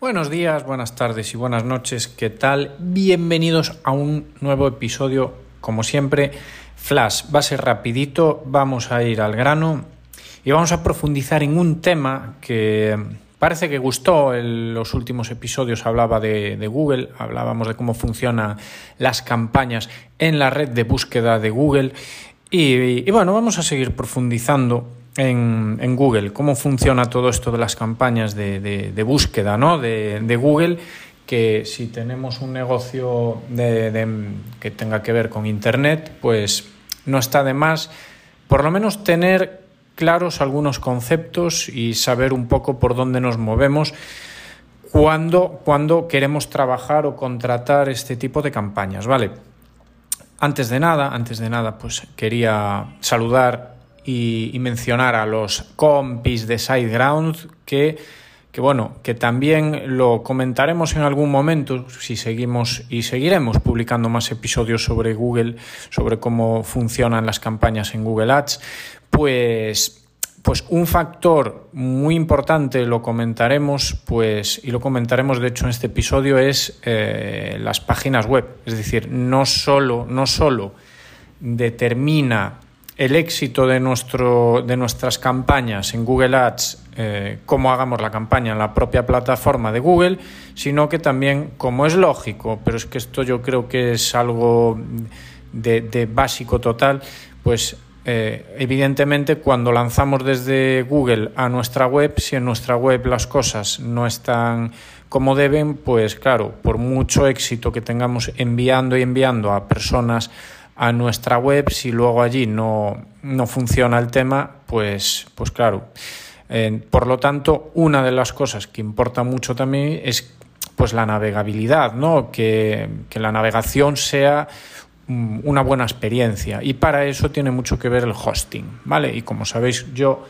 Buenos días, buenas tardes y buenas noches. ¿Qué tal? Bienvenidos a un nuevo episodio, como siempre, Flash. Va a ser rapidito, vamos a ir al grano y vamos a profundizar en un tema que parece que gustó en los últimos episodios. Hablaba de, Google, hablábamos de cómo funcionan las campañas en la red de búsqueda de Google. y bueno, vamos a seguir profundizando en, Google, cómo funciona todo esto de las campañas de, búsqueda ¿no? de, Google, que si tenemos un negocio que tenga que ver con Internet, pues no está de más por lo menos tener claros algunos conceptos y saber un poco por dónde nos movemos cuando, cuando queremos trabajar o contratar este tipo de campañas, ¿vale? Antes de nada, antes de nada, pues quería saludar y, mencionar a los compis de SiteGround que, que, bueno, que también lo comentaremos en algún momento si seguimos y seguiremos publicando más episodios sobre Google, sobre cómo funcionan las campañas en Google Ads, pues pues un factor muy importante, lo comentaremos, pues, y lo comentaremos de hecho en este episodio, es eh, las páginas web. Es decir, no solo, no solo determina el éxito de, nuestro, de nuestras campañas en Google Ads, eh, cómo hagamos la campaña en la propia plataforma de Google, sino que también, como es lógico, pero es que esto yo creo que es algo de, básico total, pues eh, evidentemente cuando lanzamos desde Google a nuestra web, si en nuestra web las cosas no están como deben, pues claro, por mucho éxito que tengamos enviando y enviando a personas a nuestra web, si luego allí no, funciona el tema, pues, pues claro. Eh, por lo tanto, una de las cosas que importa mucho también es pues la navegabilidad, ¿no? que, la navegación sea mm, una buena experiencia y para eso tiene mucho que ver el hosting, ¿vale? Y como sabéis, yo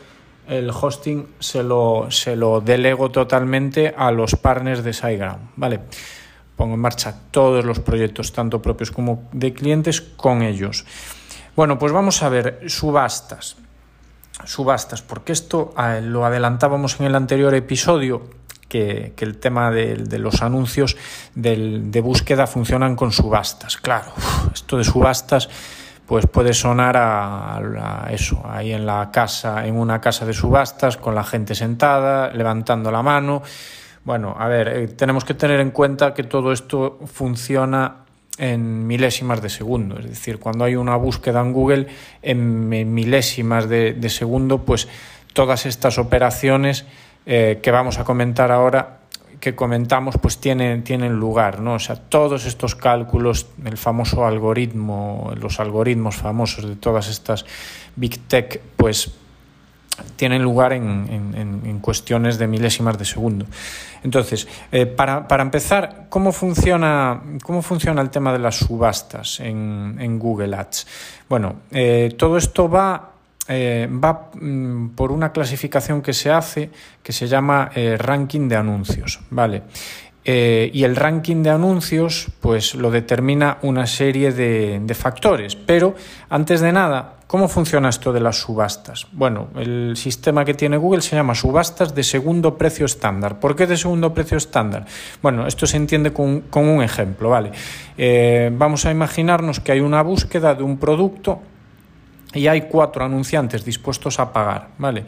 el hosting se lo, se lo delego totalmente a los partners de SiteGround, ¿vale? Pongo en marcha todos los proyectos, tanto propios como de clientes, con ellos. Bueno, pues vamos a ver subastas. Subastas, porque esto ah, lo adelantábamos en el anterior episodio, que, el tema de, los anuncios de búsqueda funcionan con subastas. Claro, esto de subastas pues puede sonar a, eso, ahí en la casa, en una casa de subastas, con la gente sentada, levantando la mano. Bueno, a ver, eh, tenemos que tener en cuenta que todo esto funciona en milésimas de segundo, es decir, cuando hay una búsqueda en Google en milésimas de, segundo, pues todas estas operaciones eh, que vamos a comentar ahora que comentamos pues tienen, tienen lugar, ¿no? O sea, todos estos cálculos, el famoso algoritmo, los algoritmos famosos de todas estas big tech, pues tienen lugar en, cuestiones de milésimas de segundo. Entonces, eh, para, empezar, ¿cómo funciona, ¿cómo funciona el tema de las subastas en, Google Ads? Bueno, eh, todo esto va, eh, mm, por una clasificación que se hace que se llama ranking de anuncios. ¿vale? y el ranking de anuncios pues lo determina una serie de factores. Pero antes de nada, ¿Cómo funciona esto de las subastas? Bueno, el sistema que tiene Google se llama subastas de segundo precio estándar. ¿Por qué de segundo precio estándar? Bueno, esto se entiende con, un ejemplo, ¿vale? Eh, vamos a imaginarnos que hay una búsqueda de un producto y hay cuatro anunciantes dispuestos a pagar, ¿vale?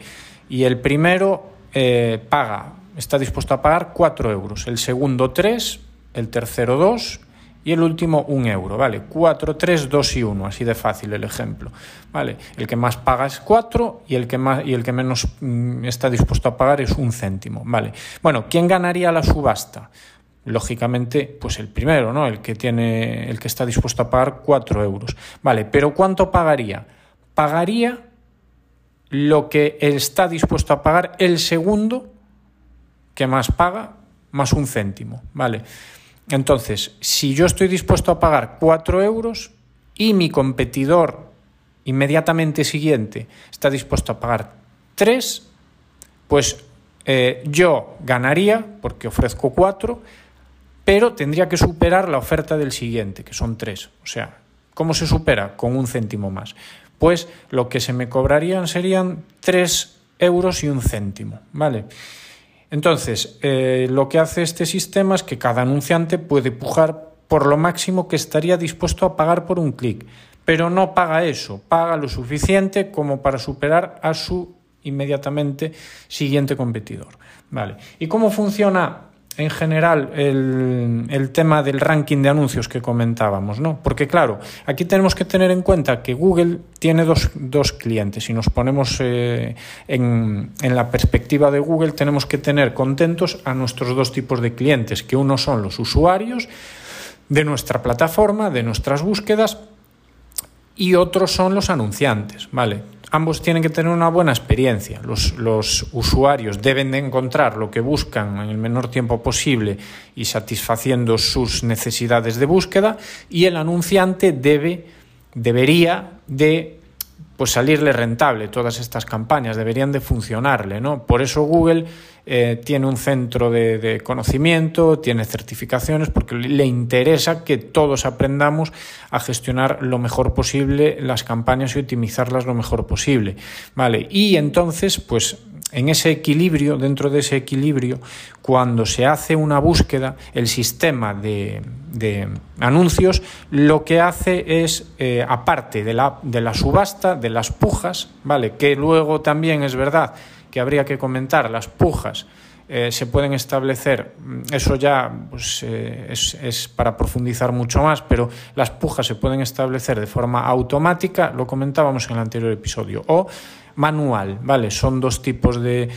Y el primero eh, paga, está dispuesto a pagar cuatro euros, el segundo tres, el tercero dos y el último un euro, ¿vale? 4, 3, 2 y 1, así de fácil el ejemplo, ¿vale? El que más paga es 4 y el que, más, y el que menos mm, está dispuesto a pagar es un céntimo, ¿vale? Bueno, ¿quién ganaría la subasta? Lógicamente, pues el primero, ¿no? El que tiene, el que está dispuesto a pagar 4 euros, ¿vale? Pero ¿cuánto pagaría? Pagaría lo que está dispuesto a pagar el segundo que más paga más un céntimo, ¿vale? Entonces, si yo estoy dispuesto a pagar 4 euros y mi competidor inmediatamente siguiente está dispuesto a pagar 3, pues eh, yo ganaría porque ofrezco 4, pero tendría que superar la oferta del siguiente, que son 3. O sea, ¿cómo se supera? Con un céntimo más. Pues lo que se me cobrarían serían 3 euros y un céntimo, ¿vale? Entonces, eh, lo que hace este sistema es que cada anunciante puede pujar por lo máximo que estaría dispuesto a pagar por un clic, pero no paga eso, paga lo suficiente como para superar a su inmediatamente siguiente competidor. Vale. ¿Y cómo funciona en general el, tema del ranking de anuncios que comentábamos, ¿no? Porque claro, aquí tenemos que tener en cuenta que Google tiene dos, dos clientes. Si nos ponemos eh, en, en, la perspectiva de Google, tenemos que tener contentos a nuestros dos tipos de clientes, que uno son los usuarios de nuestra plataforma, de nuestras búsquedas, y otros son los anunciantes, ¿vale? Ambos tienen que tener una buena experiencia. Los, usuarios deben de encontrar lo que buscan en el menor tiempo posible y satisfaciendo sus necesidades de búsqueda y el anunciante debe, debería de pues salirle rentable todas estas campañas, deberían de funcionarle, ¿no? Por eso Google eh, tiene un centro de, conocimiento, tiene certificaciones, porque le interesa que todos aprendamos a gestionar lo mejor posible las campañas y optimizarlas lo mejor posible. ¿Vale? Y entonces, pues en ese equilibrio, dentro de ese equilibrio, cuando se hace una búsqueda, el sistema de, anuncios lo que hace es, eh, aparte de la, de la subasta, de las pujas, ¿vale? Que luego también es verdad que habría que comentar, las pujas, eh, se pueden establecer, mm, eso ya pues, eh, es, para profundizar mucho más, pero las pujas se pueden establecer de forma automática, lo comentábamos en el anterior episodio, o manual, ¿vale? Son dos tipos de,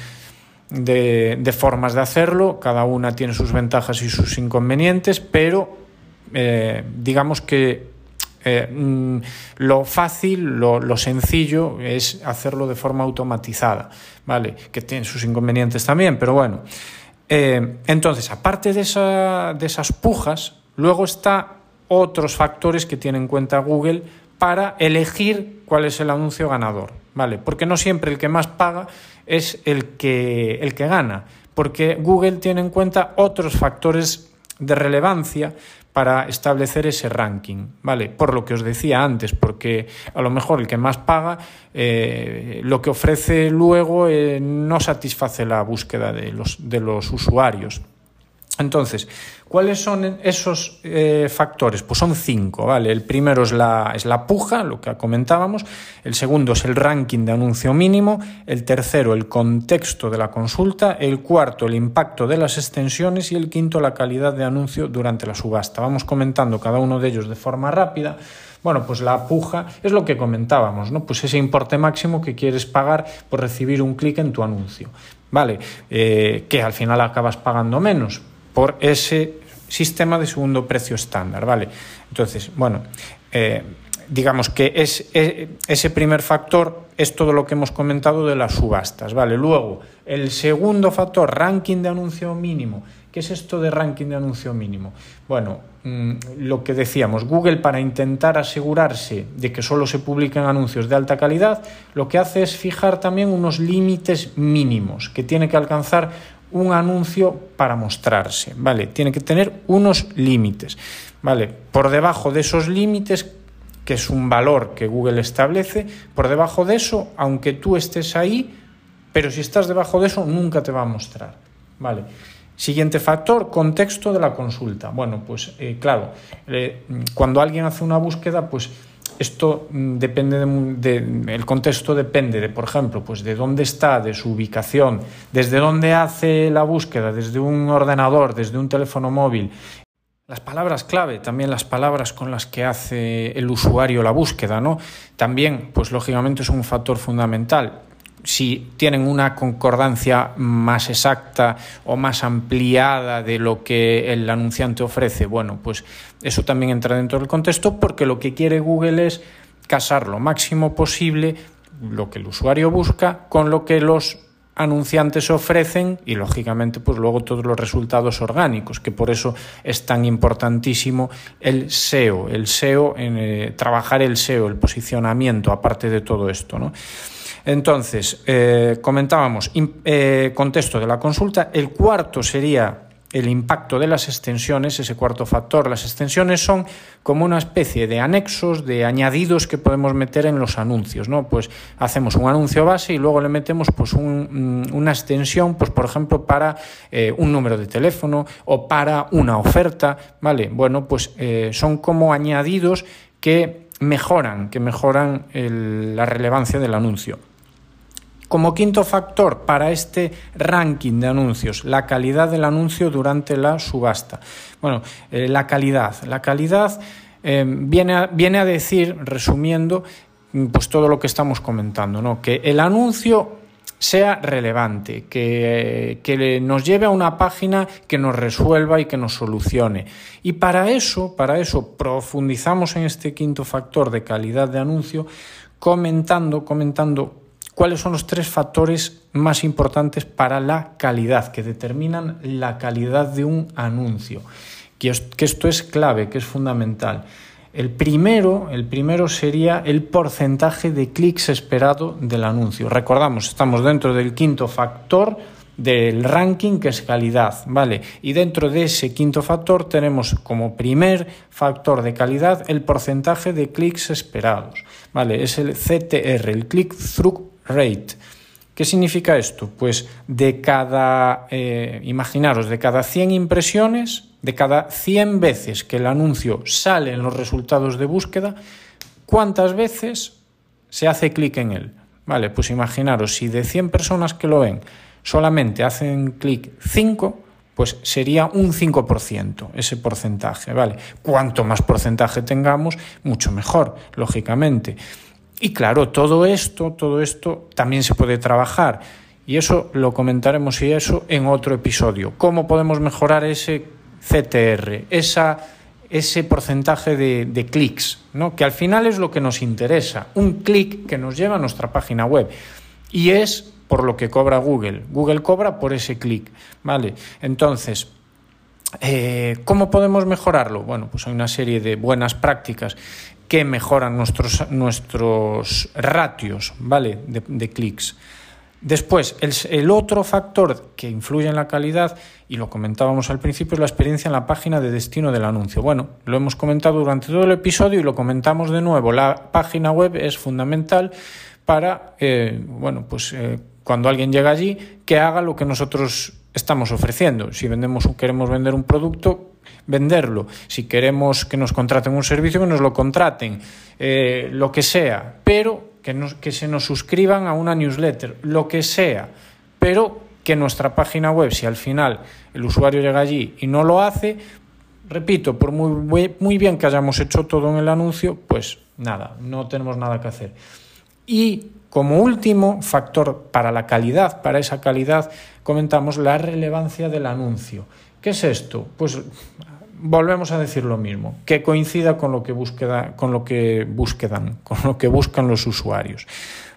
de, formas de hacerlo, cada una tiene sus ventajas y sus inconvenientes, pero eh, digamos que eh, mm, lo fácil, lo, sencillo es hacerlo de forma automatizada, ¿vale? Que tiene sus inconvenientes también, pero bueno. Eh, entonces, aparte de, de esas pujas, luego está otros factores que tiene en cuenta Google para elegir cuál es el anuncio ganador, ¿vale? Porque no siempre el que más paga es el que, el que gana, porque Google tiene en cuenta otros factores de relevancia para establecer ese ranking, ¿vale? Por lo que os decía antes, porque a lo mejor el que más paga, eh, lo que ofrece luego eh, no satisface la búsqueda de los, de los usuarios. Entonces, ¿cuáles son esos eh, factores? Pues son cinco, ¿vale? El primero es la, es la puja, lo que comentábamos. El segundo es el ranking de anuncio mínimo. El tercero, el contexto de la consulta. El cuarto, el impacto de las extensiones. Y el quinto, la calidad de anuncio durante la subasta. Vamos comentando cada uno de ellos de forma rápida. Bueno, pues la puja es lo que comentábamos, ¿no? Pues ese importe máximo que quieres pagar por recibir un clic en tu anuncio, ¿vale? Eh, que al final acabas pagando menos por ese sistema de segundo precio estándar, ¿vale? Entonces, bueno, eh, digamos que eh, ese primer factor es todo lo que hemos comentado de las subastas, ¿vale? Luego, el segundo factor, ranking de anuncio mínimo. ¿Qué es esto de ranking de anuncio mínimo? Bueno, mm, lo que decíamos, Google para intentar asegurarse de que solo se publiquen anuncios de alta calidad, lo que hace es fijar también unos límites mínimos que tiene que alcanzar un anuncio para mostrarse, ¿vale? Tiene que tener unos límites, ¿vale? Por debajo de esos límites, que es un valor que Google establece, por debajo de eso, aunque tú estés ahí, pero si estás debajo de eso, nunca te va a mostrar, ¿vale? Siguiente factor, contexto de la consulta. Bueno, pues eh, claro, eh, cuando alguien hace una búsqueda, pues esto mm, depende de, el contexto depende de, por ejemplo, pues de dónde está, de su ubicación, desde dónde hace la búsqueda, desde un ordenador, desde un teléfono móvil. Las palabras clave, también las palabras con las que hace el usuario la búsqueda, ¿no? También, pues lógicamente es un factor fundamental si tienen una concordancia más exacta o más ampliada de lo que el anunciante ofrece, bueno, pues eso también entra dentro del contexto porque lo que quiere Google es casar lo máximo posible lo que el usuario busca con lo que los anunciantes ofrecen y lógicamente pues luego todos los resultados orgánicos que por eso es tan importantísimo el SEO el SEO eh, trabajar el SEO el posicionamiento aparte de todo esto no entonces, eh, comentábamos, eh, contexto de la consulta. El cuarto sería el impacto de las extensiones, ese cuarto factor. Las extensiones son como una especie de anexos, de añadidos que podemos meter en los anuncios, ¿no? Pues hacemos un anuncio base y luego le metemos pues mm, una extensión, pues por ejemplo para eh, un número de teléfono o para una oferta, ¿vale? Bueno, pues eh, son como añadidos que mejoran, que mejoran la relevancia del anuncio. Como quinto factor para este ranking de anuncios, la calidad del anuncio durante la subasta. Bueno, eh, la calidad. La calidad eh, viene, a, viene, a, decir, resumiendo, pues todo lo que estamos comentando, ¿no? Que el anuncio sea relevante, que, que, nos lleve a una página que nos resuelva y que nos solucione. Y para eso, para eso profundizamos en este quinto factor de calidad de anuncio, comentando, comentando cuáles son los tres factores más importantes para la calidad, que determinan la calidad de un anuncio. Que esto es clave, que es fundamental. El primero, el primero sería el porcentaje de clics esperado del anuncio. Recordamos, estamos dentro del quinto factor del ranking que es calidad, ¿vale? Y dentro de ese quinto factor tenemos como primer factor de calidad el porcentaje de clics esperados, ¿vale? Es el CTR, el click-through rate. ¿Qué significa esto? Pues de cada, eh, imaginaros, de cada 100 impresiones, de cada 100 veces que el anuncio sale en los resultados de búsqueda, ¿cuántas veces se hace clic en él? Vale, pues imaginaros, si de 100 personas que lo ven solamente hacen clic 5, pues sería un 5% ese porcentaje, ¿vale? Cuanto más porcentaje tengamos, mucho mejor, lógicamente. Y claro, todo esto, todo esto también se puede trabajar. Y eso lo comentaremos y eso en otro episodio. ¿Cómo podemos mejorar ese CTR, esa, ese porcentaje de, clics? ¿no? Que al final es lo que nos interesa. Un clic que nos lleva a nuestra página web. Y es por lo que cobra Google. Google cobra por ese clic. ¿Vale? Entonces, eh, ¿Cómo podemos mejorarlo? Bueno, pues hay una serie de buenas prácticas que mejoran nuestros, nuestros ratios ¿vale? de, clics. Después, el, otro factor que influye en la calidad, y lo comentábamos al principio, es la experiencia en la página de destino del anuncio. Bueno, lo hemos comentado durante todo el episodio y lo comentamos de nuevo. La página web es fundamental para, eh, bueno, pues eh, cuando alguien llega allí, que haga lo que nosotros estamos ofreciendo. Si vendemos, queremos vender un producto, venderlo. Si queremos que nos contraten un servicio, que nos lo contraten, eh, lo que sea, pero que, que se nos suscriban a una newsletter, lo que sea, pero que nuestra página web, si al final el usuario llega allí y no lo hace, repito, por muy, muy bien que hayamos hecho todo en el anuncio, pues nada, no tenemos nada que hacer. Y como último factor para la calidad, para esa calidad, comentamos la relevancia del anuncio. ¿Qué es esto? Pues volvemos a decir lo mismo, que coincida con lo que, con lo que buscan, con lo que buscan los usuarios.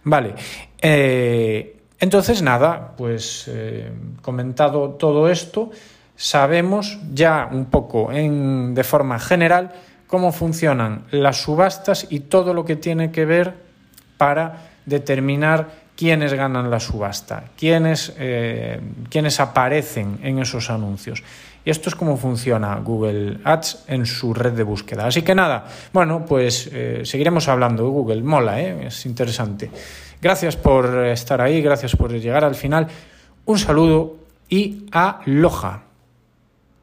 Vale. Eh, entonces, nada, pues eh, comentado todo esto, sabemos ya un poco en, de forma general cómo funcionan las subastas y todo lo que tiene que ver para determinar quiénes ganan la subasta, quiénes, eh, quiénes aparecen en esos anuncios. Y esto es cómo funciona Google Ads en su red de búsqueda. Así que nada, bueno, pues eh, seguiremos hablando de Google. Mola, ¿eh? es interesante. Gracias por estar ahí, gracias por llegar al final. Un saludo y aloha.